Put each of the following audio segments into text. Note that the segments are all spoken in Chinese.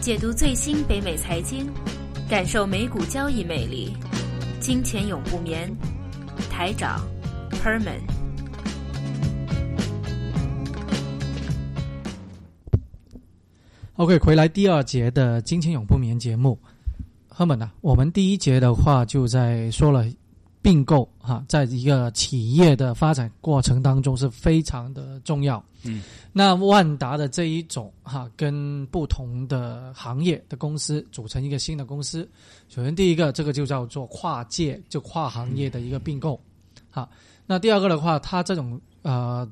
解读最新北美财经，感受美股交易魅力。金钱永不眠，台长 Perman。OK，回来第二节的金钱永不眠节目，Herman 啊，我们第一节的话就在说了并购哈，在一个企业的发展过程当中是非常的重要。嗯，那万达的这一种哈，跟不同的行业的公司组成一个新的公司，首先第一个这个就叫做跨界，就跨行业的一个并购。好，那第二个的话，它这种呃。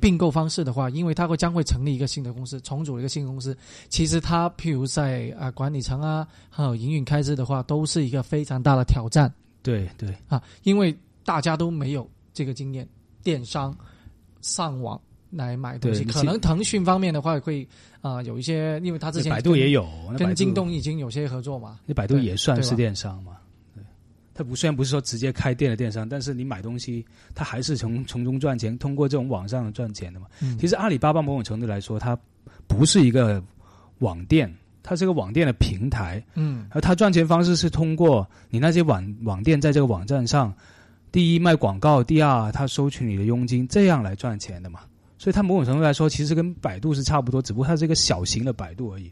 并购方式的话，因为它会将会成立一个新的公司，重组一个新公司。其实它譬如在啊管理层啊，还有营运开支的话，都是一个非常大的挑战。对对啊，因为大家都没有这个经验，电商上网来买东西，可能腾讯方面的话会啊有一些，因为他之前百度也有跟京东已经有些合作嘛，那百度也算是电商嘛。它不虽然不是说直接开店的电商，但是你买东西，它还是从从中赚钱，通过这种网上赚钱的嘛。其实阿里巴巴某种程度来说，它不是一个网店，它是个网店的平台。嗯，而它赚钱方式是通过你那些网网店在这个网站上，第一卖广告，第二它收取你的佣金，这样来赚钱的嘛。所以它某种程度来说，其实跟百度是差不多，只不过它是一个小型的百度而已。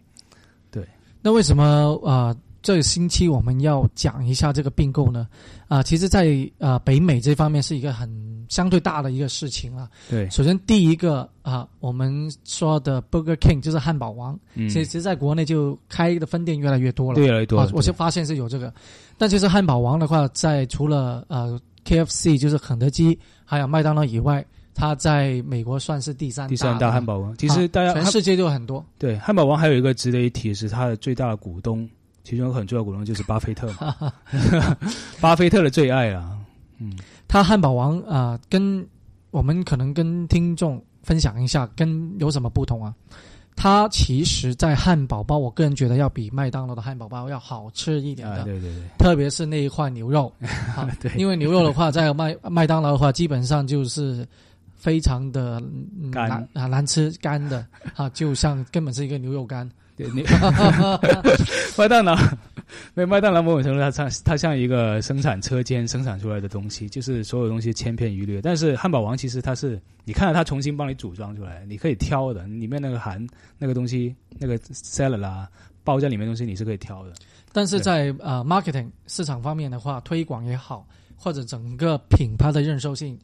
对，那为什么啊？这个星期我们要讲一下这个并购呢，啊，其实，在呃北美这方面是一个很相对大的一个事情啊。对，首先第一个啊，我们说的 Burger King 就是汉堡王，其实在国内就开的分店越来越多了，越来越多。我就发现是有这个，但其实汉堡王的话，在除了呃 KFC 就是肯德基还有麦当劳以外，它在美国算是第三第三大汉堡王。其实大家全世界就很多。对，汉堡王还有一个值得一提是它的最大的股东。其中有很重要股东就是巴菲特，巴菲特的最爱啊。嗯，他汉堡王啊，跟我们可能跟听众分享一下，跟有什么不同啊？它其实，在汉堡包，我个人觉得要比麦当劳的汉堡包要好吃一点的。对对对，特别是那一块牛肉，对，因为牛肉的话，在麦麦当劳的话，基本上就是非常的干啊，难吃干的啊，就像根本是一个牛肉干。你 麦当劳，没麦当劳某种程度它像它像一个生产车间生产出来的东西，就是所有东西千篇一律。但是汉堡王其实它是，你看到它重新帮你组装出来，你可以挑的，里面那个含那个东西，那个 salad 啦，包在里面东西你是可以挑的。但是在呃 marketing 市场方面的话，推广也好，或者整个品牌的认受性，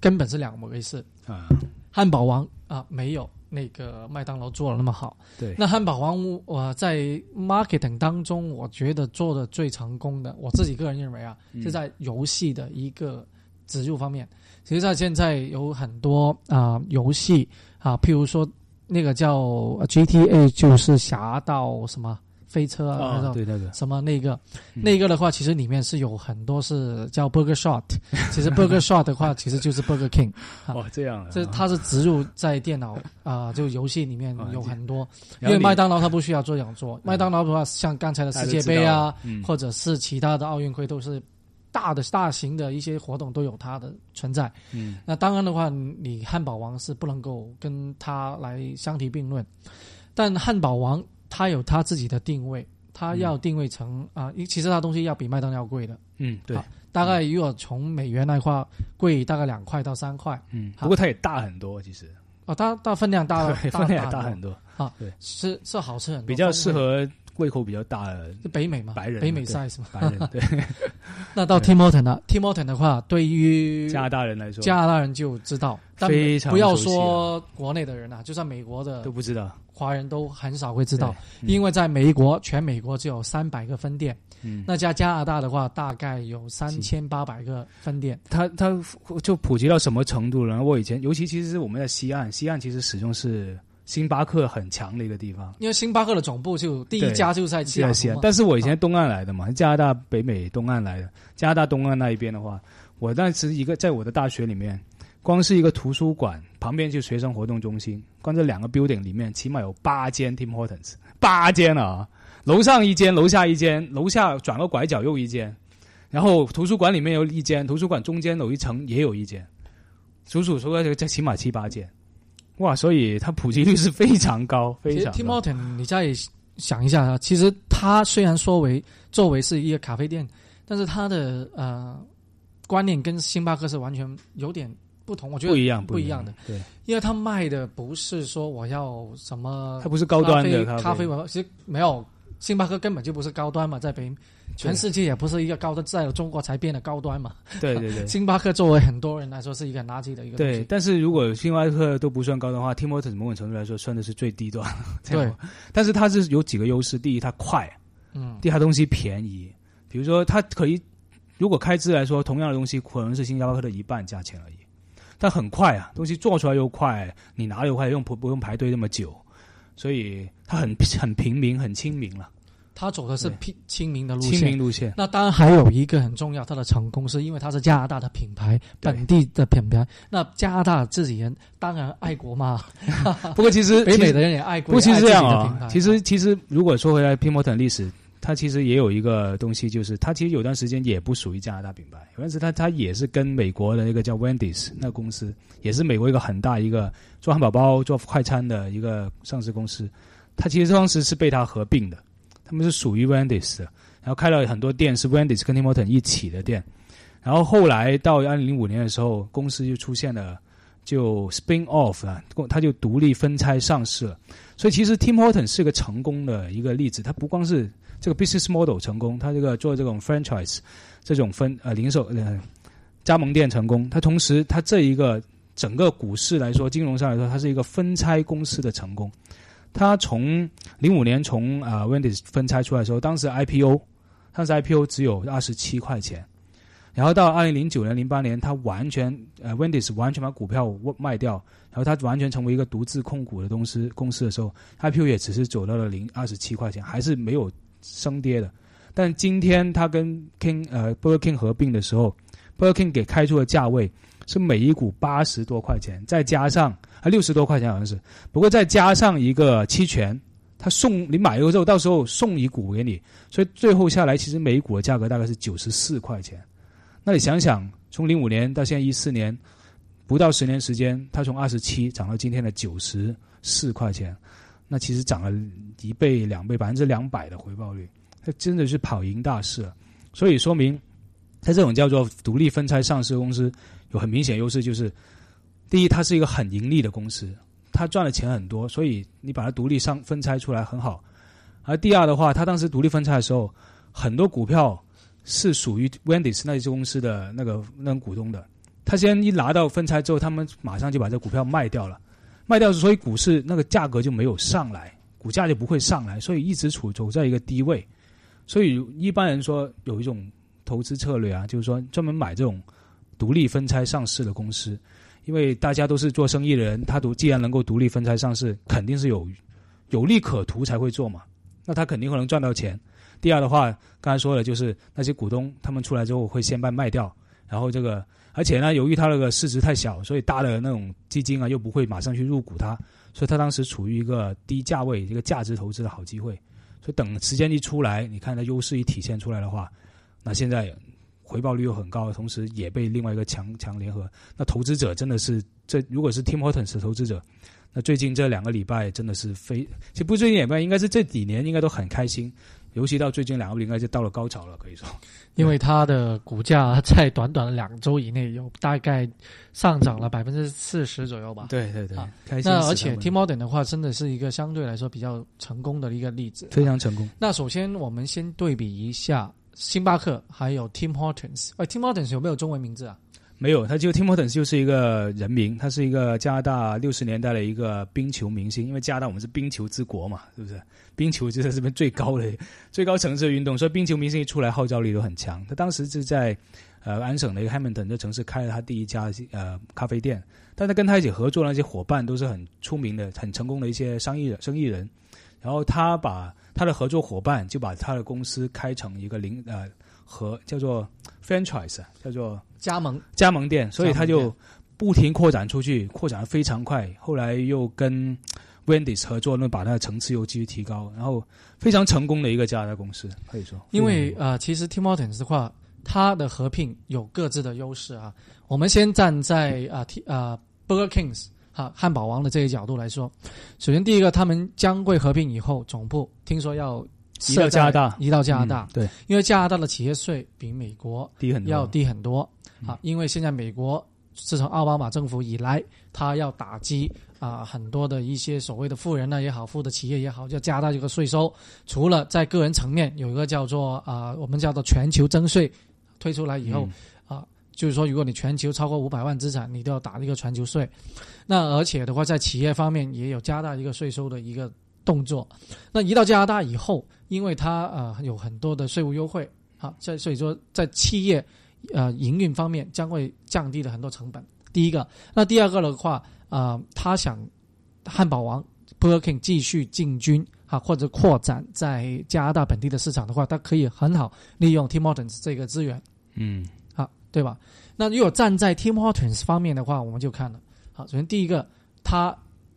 根本是两回事啊。汉堡王啊，没有。那个麦当劳做的那么好，对。那汉堡王，我在 marketing 当中，我觉得做的最成功的，我自己个人认为啊，是在游戏的一个植入方面。其实，在现在有很多啊游戏啊，譬如说那个叫 GTA，就是侠盗什么。飞车啊，那种对那个什么那个，那个的话，其实里面是有很多是叫 Burger Shot，其实 Burger Shot 的话，其实就是 Burger King。哦，这样，这它是植入在电脑啊，就游戏里面有很多。因为麦当劳它不需要做讲座，麦当劳的话，像刚才的世界杯啊，或者是其他的奥运会，都是大的大型的一些活动都有它的存在。嗯，那当然的话，你汉堡王是不能够跟它来相提并论，但汉堡王。它有它自己的定位，它要定位成啊，其实它东西要比麦当劳贵的。嗯，对，大概如果从美元来话，贵大概两块到三块。嗯，不过它也大很多，其实。哦，它大分量大了，分量大很多啊。对，是是好吃很多，比较适合胃口比较大的北美嘛，白人北美 size 嘛，白人对。那到 Tim Horton 了，Tim Horton 的话，对于加拿大人来说，加拿大人就知道，非常不要说国内的人啊，就算美国的都不知道。华人都很少会知道，因为在美国，全美国只有三百个分店。嗯，那加加拿大的话，大概有三千八百个分店。它它就普及到什么程度了？我以前，尤其其实是我们在西岸，西岸其实始终是星巴克很强的一个地方。因为星巴克的总部就第一家就在西岸。但是我以前东岸来的嘛，加拿大北美东岸来的。加拿大东岸那一边的话，我当时一个在我的大学里面。光是一个图书馆旁边就学生活动中心，光这两个 building 里面起码有八间 Tim Hortons，八间啊！楼上一间，楼下一间，楼下转个拐角又一间，然后图书馆里面有一间，图书馆中间有一层也有一间，数数说这这起码七八间，哇，所以它普及率是非常高，非 其实常 Tim 高。Horton，你再想一下啊，其实它虽然说为作为是一个咖啡店，但是它的呃观念跟星巴克是完全有点不同。我觉得不一样，不一样的，对，因为它卖的不是说我要什么它不是高端的咖啡咖啡文化，其实没有。星巴克根本就不是高端嘛，在北全世界也不是一个高端，在中国才变得高端嘛。对对对 星巴克作为很多人来说是一个很垃圾的一个东对。但是如果星巴克都不算高端的话，Tim Hortons 某种程度来说算的是最低端。对，但是它是有几个优势：第一，它快；嗯，第二，它东西便宜。比如说，它可以，如果开支来说，同样的东西可能是星巴克的一半价钱而已，但很快啊，东西做出来又快，你拿又快，用不不用排队那么久，所以它很很平民，很亲民了，他走的是对亲亲民的路线亲线。民路线。那当然还有一个很重要，它的成功是因为它是加拿大的品牌，本地的品牌。那加拿大自己人当然爱国嘛，不过 其实北美的人也爱国。不过其实这样啊其实其实如果说回来 Tim Horton 历史，它其实也有一个东西，就是它其实有段时间也不属于加拿大品牌，有段时它它也是跟美国的一个叫 Wendy's 那个公司，也是美国一个很大一个做汉堡包、做快餐的一个上市公司，它其实当时是被它合并的，他们是属于 Wendy's 的，然后开了很多店是 Wendy's 跟 Tim Horton 一起的店，然后后来到二零零五年的时候，公司就出现了就 spin off 啊，它就独立分拆上市了。所以其实 Tim Horton 是个成功的一个例子，它不光是这个 business model 成功，它这个做这种 franchise 这种分呃零售呃加盟店成功，它同时它这一个整个股市来说，金融上来说，它是一个分拆公司的成功。它从零五年从啊、呃 Wendy's 分拆出来的时候，当时 IPO，当时 IPO 只有二十七块钱，然后到二零零九年、零八年，它完全呃 Wendy's 完全把股票卖掉，然后它完全成为一个独自控股的公司公司的时候，IPO 也只是走到了零二十七块钱，还是没有升跌的。但今天它跟 King 呃，Booking 合并的时候，Booking 给开出的价位是每一股八十多块钱，再加上啊六十多块钱好像是，不过再加上一个期权，他送你买了之后，到时候送一股给你，所以最后下来其实每一股的价格大概是九十四块钱。那你想想，从零五年到现在一四年，不到十年时间，它从二十七涨到今天的九十四块钱，那其实涨了一倍、两倍、百分之两百的回报率，它真的是跑赢大市了。所以说明，它这种叫做独立分拆上市公司有很明显优势，就是第一，它是一个很盈利的公司，它赚的钱很多，所以你把它独立上分拆出来很好。而第二的话，它当时独立分拆的时候，很多股票是属于 Wendy's 那家公司的那个那种股东的。他先一拿到分拆之后，他们马上就把这股票卖掉了，卖掉，所以股市那个价格就没有上来，股价就不会上来，所以一直处走在一个低位。所以一般人说有一种投资策略啊，就是说专门买这种独立分拆上市的公司，因为大家都是做生意的人，他独既然能够独立分拆上市，肯定是有有利可图才会做嘛，那他肯定会能赚到钱。第二的话，刚才说了，就是那些股东他们出来之后会先卖卖掉，然后这个，而且呢，由于它那个市值太小，所以大的那种基金啊又不会马上去入股它，所以它当时处于一个低价位、一个价值投资的好机会。所以等时间一出来，你看它优势一体现出来的话，那现在回报率又很高，同时也被另外一个强强联合，那投资者真的是这如果是 Tim Hortons 的投资者，那最近这两个礼拜真的是非，其实不是最近礼拜，应该是这几年应该都很开心，尤其到最近两个礼拜就到了高潮了，可以说。因为它的股价在短短的两周以内有大概上涨了百分之四十左右吧。对对对，啊开心那而且 Tim Horton 的话，真的是一个相对来说比较成功的一个例子。非常成功。那首先我们先对比一下星巴克还有 Tim Hortons。哎，Tim Hortons 有没有中文名字啊？没有，他就 Tim Hortons 就是一个人名，他是一个加拿大六十年代的一个冰球明星，因为加拿大我们是冰球之国嘛，是不是？冰球就是这边最高的 最高层次的运动，所以冰球明星一出来号召力都很强。他当时是在呃安省的一个 Hamilton 这城市开了他第一家呃咖啡店，但他跟他一起合作的那些伙伴都是很出名的、很成功的一些商业生意人。然后他把他的合作伙伴就把他的公司开成一个零呃和叫做 franchise，啊叫做加盟加盟店，所以他就不停扩展出去，扩展的非常快。后来又跟 Wendy's 合作，那把它的层次又继续提高，然后非常成功的一个加拿大公司，可以说。因为呃，其实 Tim Hortons 的话，它的合并有各自的优势啊。我们先站在啊 T 啊 Burger Kings 啊汉堡王的这个角度来说，首先第一个，他们将会合并以后，总部听说要移到加拿大，移到加拿大，嗯对，因为加拿大的企业税比美国低很多，要低很多嗯。啊，因为现在美国自从奥巴马政府以来，他要打击啊很多的一些所谓的富人呢也好，富的企业也好，要加大这个税收。除了在个人层面有一个叫做啊我们叫做全球征税推出来以后、啊，就是说如果你全球超过五百万资产，你都要打一个全球税。那而且的话，在企业方面也有加大一个税收的一个动作。那移到加拿大以后，因为它呃有很多的税务优惠啊，这所以说在企业呃营运方面将会降低了很多成本。第一个，那第二个的话，呃，他想汉堡王 Burger King 继续进军啊，或者扩展在加拿大本地的市场的话，它可以很好利用 Tim Hortons 这个资源嗯，对吧？那如果站在 Tim Hortons 方面的话，我们就看了，好，首先第一个，它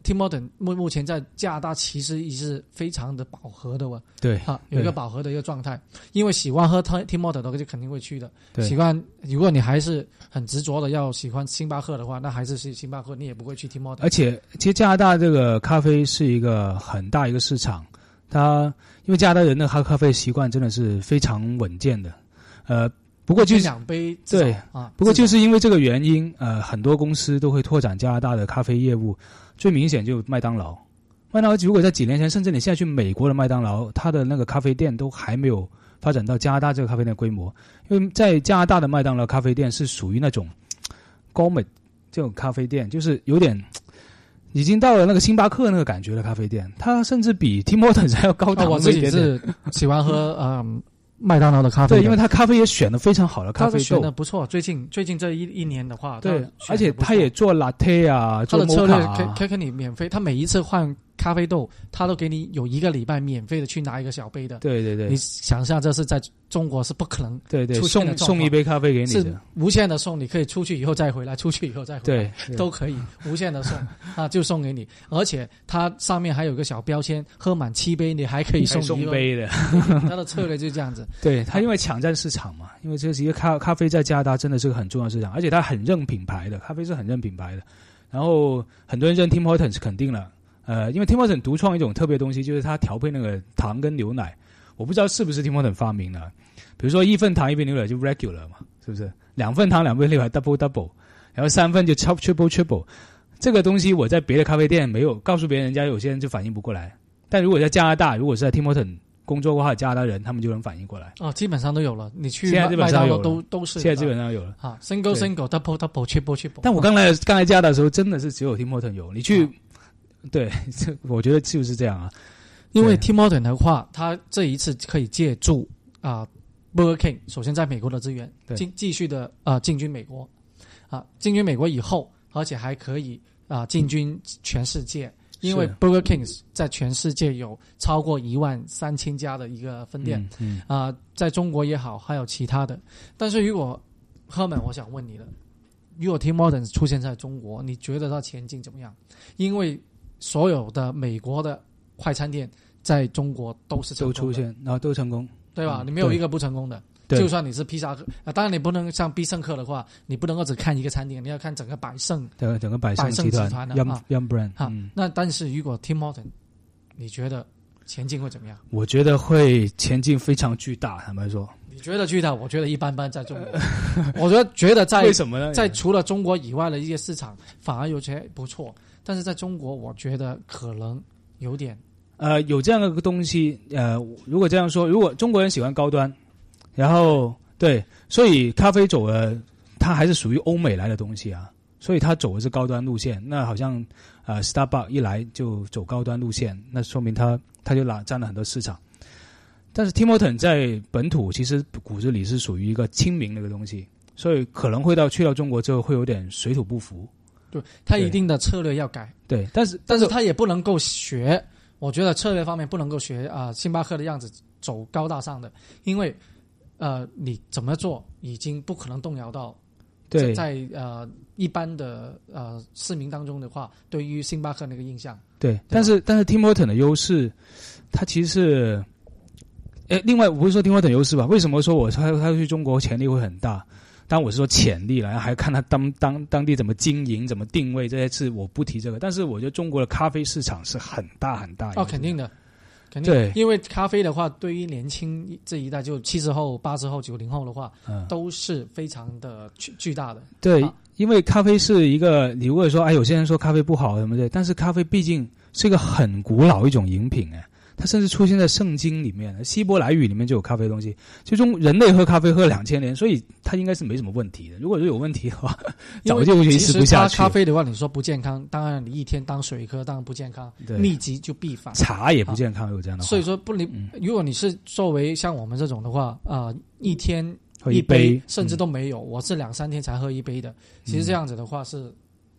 Tim Hortons 目目前在加拿大其实也是非常的饱和的哦，对啊，有一个饱和的一个状态，因为喜欢喝 Tim Tim Hortons 的就肯定会去的。对喜欢，如果你还是很执着的要喜欢星巴克的话，那还是去星巴克，你也不会去 Tim Hortons。而且其实加拿大这个咖啡是一个很大一个市场，它因为加拿大人的喝咖啡习惯真的是非常稳健的，呃，不过就是两杯对啊，不过就是因为这个原因，呃，很多公司都会拓展加拿大的咖啡业务。最明显就麦当劳，麦当劳如果在几年前，甚至你现在去美国的麦当劳，它的那个咖啡店都还没有发展到加拿大这个咖啡店的规模。因为在加拿大的麦当劳咖啡店是属于那种高美这种咖啡店，就是有点已经到了那个星巴克那个感觉的咖啡店，它甚至比 Tim Hortons 还要高档啊我自己。是喜欢喝嗯麦当劳的咖啡的，对，因为他咖啡也选的非常好的咖啡豆选的，不错。最近最近这一一年的话，对而且他也做 latte 啊，做他的策略可以啊。可以给你免费，他每一次换咖啡豆，他都给你有一个礼拜免费的去拿一个小杯的。对对对你，想象这是在中国是不可能，对对，送送一杯咖啡给你是的，无限的送，你可以出去以后再回来，出去以后再回来。对，对都可以无限的送 啊，就送给你，而且它上面还有一个小标签，喝满七杯你还可以送一。送杯的。他的策略就是这样子。对他，因为抢占市场嘛，因为这是一个咖咖啡在加拿大真的是个很重要的市场，而且它很认品牌的，咖啡是很认品牌的。然后很多人认 Tim Hortons 是肯定了，呃，因为 Tim Hortons 独创一种特别东西，就是它调配那个糖跟牛奶，我不知道是不是 Tim Hortons 发明的。比如说一份糖一杯牛奶就 regular 嘛，是不是？两份糖两杯牛奶 double double，然后三份就 top triple triple。这个东西我在别的咖啡店没有告诉别人，人家有些人就反应不过来。但如果在加拿大，如果是在 Tim Hortons 工作过的加拿大人，他们就能反应过来。哦，基本上都有了。你去现在基本上有都都是现在基本上有了。啊，single single double double triple triple。但我刚来刚来加拿大的时候，真的是只有 Tim Horton 有。你去，啊对，这我觉得就是这样啊。因为 Tim Horton 的话，他这一次可以借助啊、Burger King 首先在美国的资源，进继继续的啊、进军美国，啊进军美国以后，而且还可以啊、进军全世界，因为 Burger King 在全世界有超过一万三千家的一个分店嗯，啊、在中国也好，还有其他的。但是如果 Herman，我想问你了，如果 Tim Hortons 出现在中国，你觉得他前景怎么样？因为所有的美国的快餐店在中国都是都出，现，然后都成功。对吧？你没有一个不成功的。对就算你是披萨客啊，当然你不能像必胜客的话，你不能够只看一个餐厅，你要看整个百胜整个整个百百胜集团的 Yum Brand，哈。嗯，那但是如果 Tim Horton，你觉得前景会怎么样？我觉得会前进非常巨大。坦白说，你觉得巨大？我觉得一般般，在中国，我觉得觉得在为什么呢？在除了中国以外的一些市场反而有些不错，但是在中国，我觉得可能有点呃，有这样的个东西，呃，如果这样说，如果中国人喜欢高端，然后对，所以咖啡走了，它还是属于欧美来的东西啊，所以它走的是高端路线。那好像呃，Starbucks 一来就走高端路线，那说明它它就拿占了很多市场。但是 Tim Horton 在本土其实骨子里是属于一个亲民的一个东西，所以可能会到去到中国之后会有点水土不服。对，他一定的策略要改，对，但是但是他也不能够学，我觉得策略方面不能够学啊、星巴克的样子走高大上的，因为呃你怎么做已经不可能动摇到对。在呃一般的呃市民当中的话，对于星巴克那个印象，对，但是但是 Tim Horton 的优势，它其实是，哎，另外我不是说 Tim Horton 优势吧？为什么说我他他去中国潜力会很大？当然我是说潜力了，还要看他当当当地怎么经营、怎么定位这些事，我不提这个。但是我觉得中国的咖啡市场是很大很大。哦，肯定的，肯定。对，因为咖啡的话，对于年轻这一代，就七十后、八十后、九零后的话，嗯，都是非常的巨巨大的。对啊，因为咖啡是一个，你如果说哎，有些人说咖啡不好什么的，但是咖啡毕竟是一个很古老一种饮品哎。它甚至出现在圣经里面，希伯来语里面就有咖啡东西。最终人类喝咖啡喝两千年，所以它应该是没什么问题的。如果是有问题的话，早就维持不下去。咖啡的话，你说不健康，当然你一天当水喝，当然不健康。密集就必反。茶也不健康，有这样的。所以说不，你如果你是作为像我们这种的话，啊，一天喝一杯甚至都没有，我是两三天才喝一杯的。其实这样子的话是。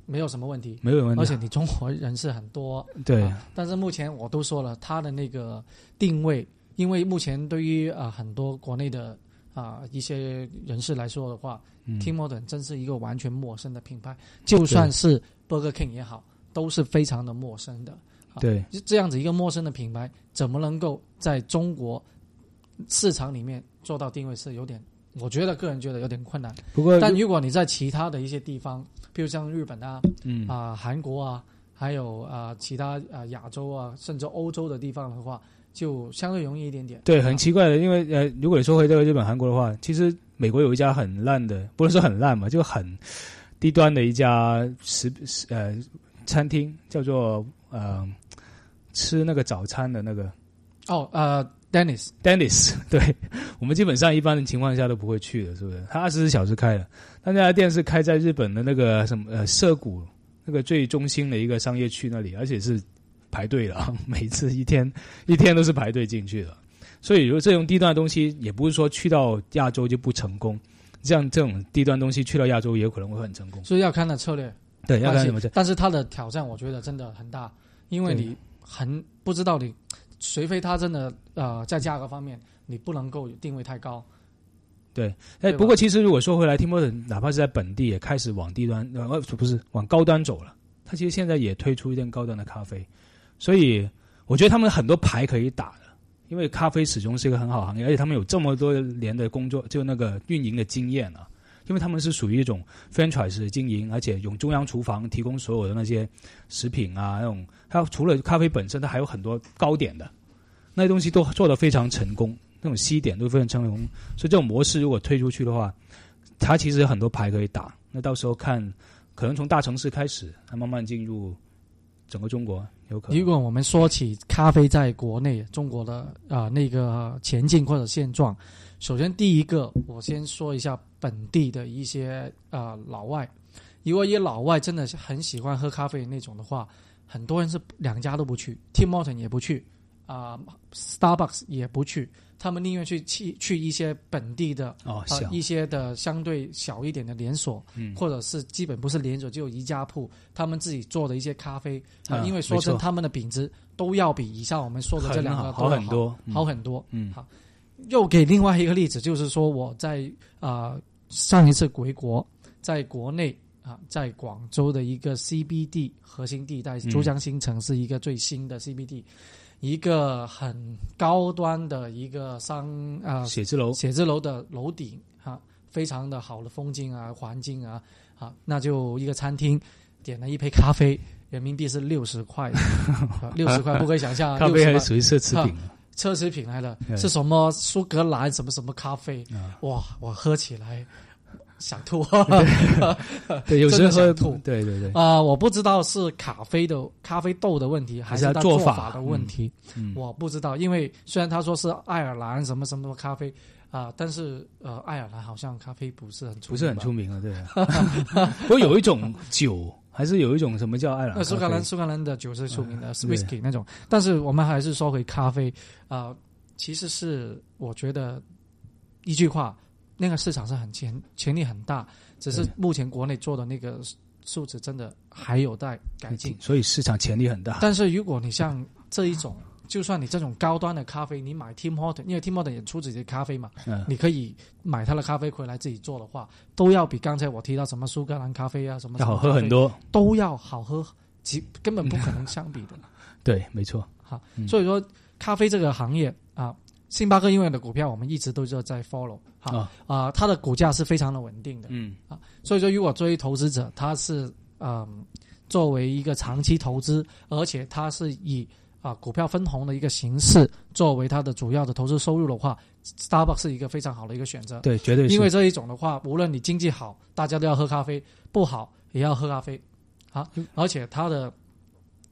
没有什么问题，没有问题。而且你中国人是很多，对。但是目前我都说了，它的那个定位，因为目前对于啊很多国内的啊一些人士来说的话，Tim Horton 真是一个完全陌生的品牌。就算是 Burger King 也好，都是非常的陌生的。对，这样子一个陌生的品牌，怎么能够在中国市场里面做到定位，是有点，我觉得个人觉得有点困难。不过，但如果你在其他的一些地方，比如像日本啊，嗯啊韩国啊，还有啊其他啊亚洲啊，甚至欧洲的地方的话，就相对容易一点点。对，很奇怪的，因为呃，如果你说回这个日本、韩国的话，其实美国有一家很烂的，不能说很烂嘛，就很低端的一家食呃餐厅，叫做呃吃那个早餐的那个。哦，呃，Dennis，Dennis，对我们基本上一般的情况下都不会去的，是不是？他二十四小时开的，他那家店是开在日本的那个什么呃涩谷那个最中心的一个商业区那里，而且是排队的，每次一天一天都是排队进去的。所以，如果这种低端的东西，也不是说去到亚洲就不成功，像这种低端东西去到亚洲也有可能会很成功。所以要看的策略，对，要看什么但是他的挑战，我觉得真的很大，因为你很不知道你。除非它真的呃在价格方面你不能够定位太高，对，哎，不过其实如果说回来，Tim Horton 哪怕是在本地也开始往低端呃不是往高端走了，它其实现在也推出一点高端的咖啡，所以我觉得他们很多牌可以打的，因为咖啡始终是一个很好行业，而且他们有这么多年的工作就那个运营的经验啊，因为他们是属于一种 franchise 经营，而且用中央厨房提供所有的那些食品啊那种。它除了咖啡本身，它还有很多糕点的，那些东西都做得非常成功，那种西点都非常成功。所以这种模式如果推出去的话，它其实有很多牌可以打。那到时候看，可能从大城市开始，它慢慢进入整个中国，有可能。如果我们说起咖啡在国内中国的啊那个前进或者现状，首先第一个，我先说一下本地的一些啊老外，如果一些老外真的是很喜欢喝咖啡那种的话。很多人是两家都不去，Tim Horton 也不去，啊，Starbucks 也不去，他们宁愿去去去一些本地的哦，一些的相对小一点的连锁，嗯，或者是基本不是连锁，就宜家铺，他们自己做的一些咖啡啊，因为说真，他们的品质都要比以上我们说的这两个好很多，好很多，嗯，好。又给另外一个例子，就是说我在啊上一次回国，在国内。啊，在广州的一个 CBD 核心地带，珠江新城是一个最新的 CBD，一个很高端的一个商啊写字楼，写字楼的楼顶啊，非常的好的风景啊，环境啊，啊，那就一个餐厅，点了一杯咖啡，人民币是六十块，六十块不可以想象，咖啡还属于奢侈品，奢侈品来了，是什么苏格兰什么什么咖啡，哇，我喝起来。想吐，对，有时候吐，对对对。啊，我不知道是咖啡的咖啡豆的问题，还是做法的问题，我不知道。因为虽然他说是爱尔兰什么什么咖啡啊，但是呃，爱尔兰好像咖啡不是很出不是很出名啊，对。不过有一种酒，还是有一种什么叫爱尔兰？苏格兰苏格兰的酒是出名的，whisky 那种。但是我们还是说回咖啡啊，其实是我觉得一句话。那个市场是很潜潜力很大，只是目前国内做的那个数值真的还有待改进，所以市场潜力很大。但是如果你像这一种，就算你这种高端的咖啡，你买 Tim Horton，因为 Tim Horton 也出自己的咖啡嘛，嗯，你可以买他的咖啡回来自己做的话，都要比刚才我提到什么苏格兰咖啡啊什么要好喝很多，都要好喝，几根本不可能相比的。对，没错。好，所以说咖啡这个行业啊。星巴克因为的股票我们一直都是在 follow 哈啊啊、它的股价是非常的稳定的，嗯啊所以说如果作为投资者，他是嗯、作为一个长期投资，而且他是以啊、股票分红的一个形式作为他的主要的投资收入的话，Starbucks 是一个非常好的一个选择。对，绝对是。因为这一种的话，无论你经济好，大家都要喝咖啡；不好也要喝咖啡啊。而且它的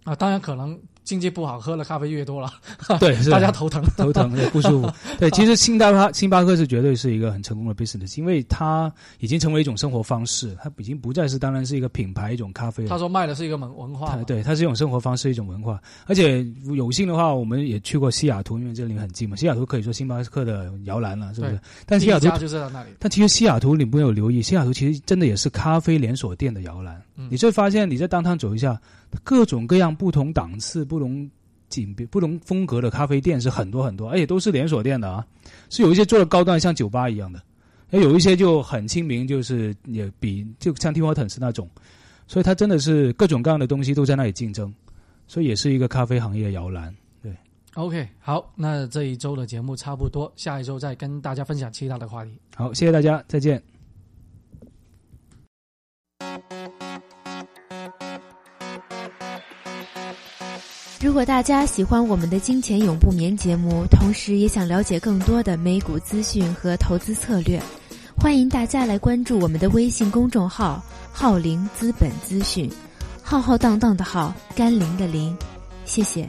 啊，当然可能经济不好，喝的咖啡越多了，对是大家头疼。头疼，对不舒服。对，其实星巴克星巴克是绝对是一个很成功的 business，因为它已经成为一种生活方式，它已经不再是当然是一个品牌一种咖啡了。他说卖的是一个文文化对，它是一种生活方式，一种文化。而且有幸的话，我们也去过西雅图，因为这里很近嘛。西雅图可以说星巴克的摇篮了，是不是？但西雅图就是在那里。但其实西雅图你没有留意，西雅图其实真的也是咖啡连锁店的摇篮。嗯你就会发现你在当趟走一下，各种各样不同档次、不同景别、不同风格的咖啡店是很多很多，而且都是连锁店的啊。是有一些做的高端，像酒吧一样的，也有一些就很亲民，就是也比就像 Tim Hortons 那种。所以它真的是各种各样的东西都在那里竞争，所以也是一个咖啡行业的摇篮。对 OK，好，那这一周的节目差不多，下一周再跟大家分享其他的话题。好，谢谢大家，再见。如果大家喜欢我们的《金钱永不眠》节目，同时也想了解更多的美股资讯和投资策略，欢迎大家来关注我们的微信公众号“浩林资本资讯”，浩浩荡荡的浩，甘霖的霖。谢谢。